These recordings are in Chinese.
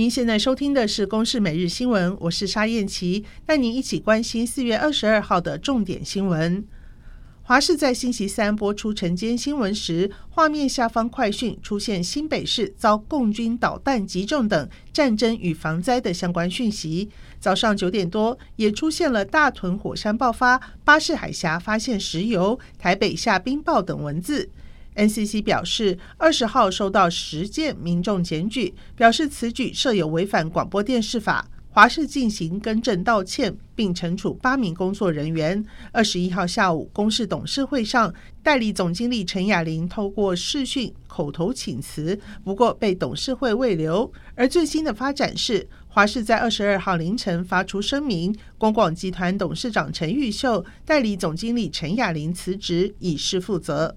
您现在收听的是《公视每日新闻》，我是沙燕琪，带您一起关心四月二十二号的重点新闻。华视在星期三播出晨间新闻时，画面下方快讯出现新北市遭共军导弹击中等战争与防灾的相关讯息。早上九点多，也出现了大屯火山爆发、巴士海峡发现石油、台北下冰雹等文字。NCC 表示，二十号收到十件民众检举，表示此举设有违反广播电视法。华视进行更正道歉，并惩处八名工作人员。二十一号下午，公司董事会上，代理总经理陈雅玲透过视讯口头请辞，不过被董事会未留。而最新的发展是，华视在二十二号凌晨发出声明，公广集团董事长陈玉秀、代理总经理陈雅玲辞职，以示负责。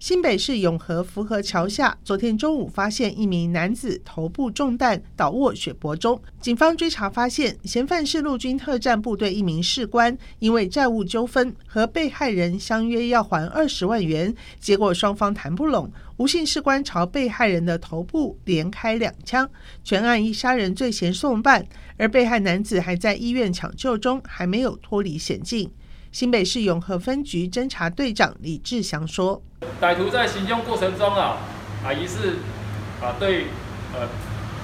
新北市永和福和桥下，昨天中午发现一名男子头部中弹，倒卧血泊中。警方追查发现，嫌犯是陆军特战部队一名士官，因为债务纠纷和被害人相约要还二十万元，结果双方谈不拢，吴姓士官朝被害人的头部连开两枪，全案以杀人罪嫌送办，而被害男子还在医院抢救中，还没有脱离险境。新北市永和分局侦查队长李志祥说：“歹徒在行凶过程中啊，啊疑似啊对呃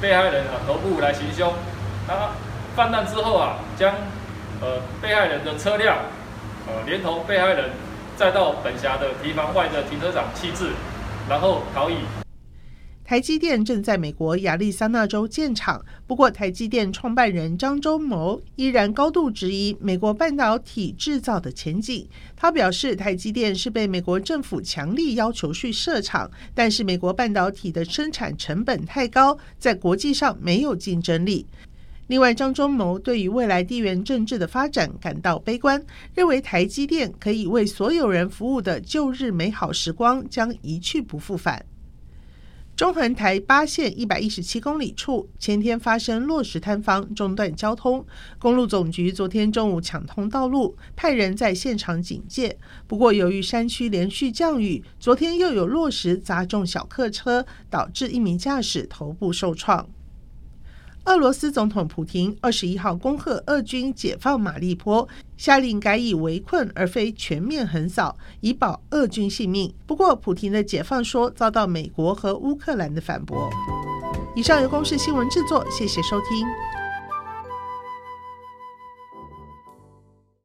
被害人啊头部来行凶，他犯案之后啊，将呃被害人的车辆呃连同被害人载到本辖的堤防外的停车场弃置，然后逃逸。”台积电正在美国亚利桑那州建厂，不过台积电创办人张忠谋依然高度质疑美国半导体制造的前景。他表示，台积电是被美国政府强力要求去设厂，但是美国半导体的生产成本太高，在国际上没有竞争力。另外，张忠谋对于未来地缘政治的发展感到悲观，认为台积电可以为所有人服务的旧日美好时光将一去不复返。中横台八线一百一十七公里处前天发生落石坍方，中断交通。公路总局昨天中午抢通道路，派人在现场警戒。不过，由于山区连续降雨，昨天又有落石砸中小客车，导致一名驾驶头部受创。俄罗斯总统普廷二十一号恭贺俄军解放马利坡，下令改以围困而非全面横扫，以保俄军性命。不过，普廷的解放说遭到美国和乌克兰的反驳。以上由公视新闻制作，谢谢收听。